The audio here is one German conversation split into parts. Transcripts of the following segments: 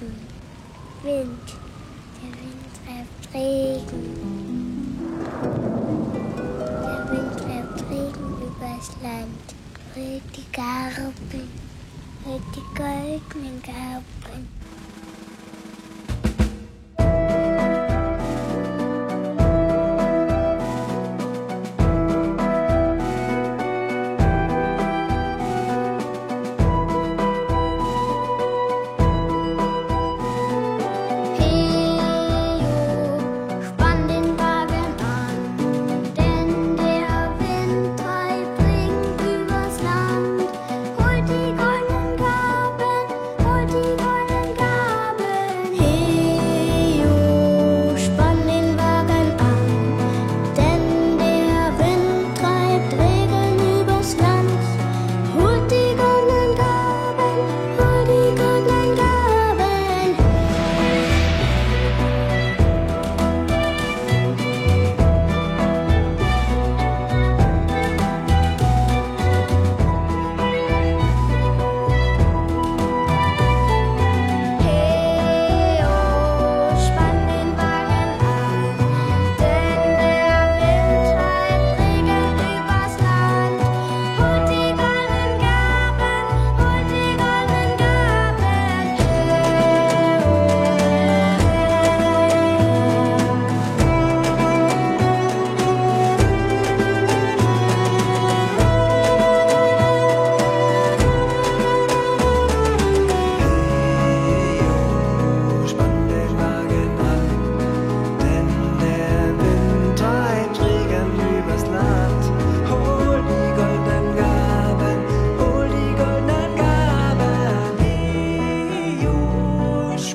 Garten. Wind, der Wind treibt Regen. Der Wind treibt Regen übers Land. Holt die Garben, holt die goldenen Garben.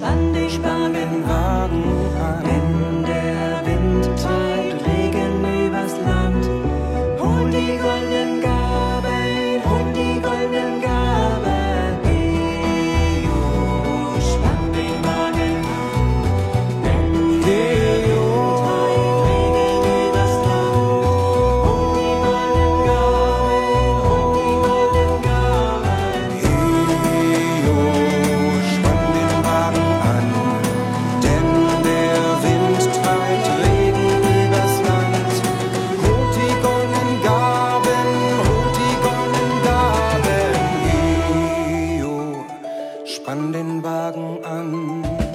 an dich bangen Wagen. Spann den Wagen an.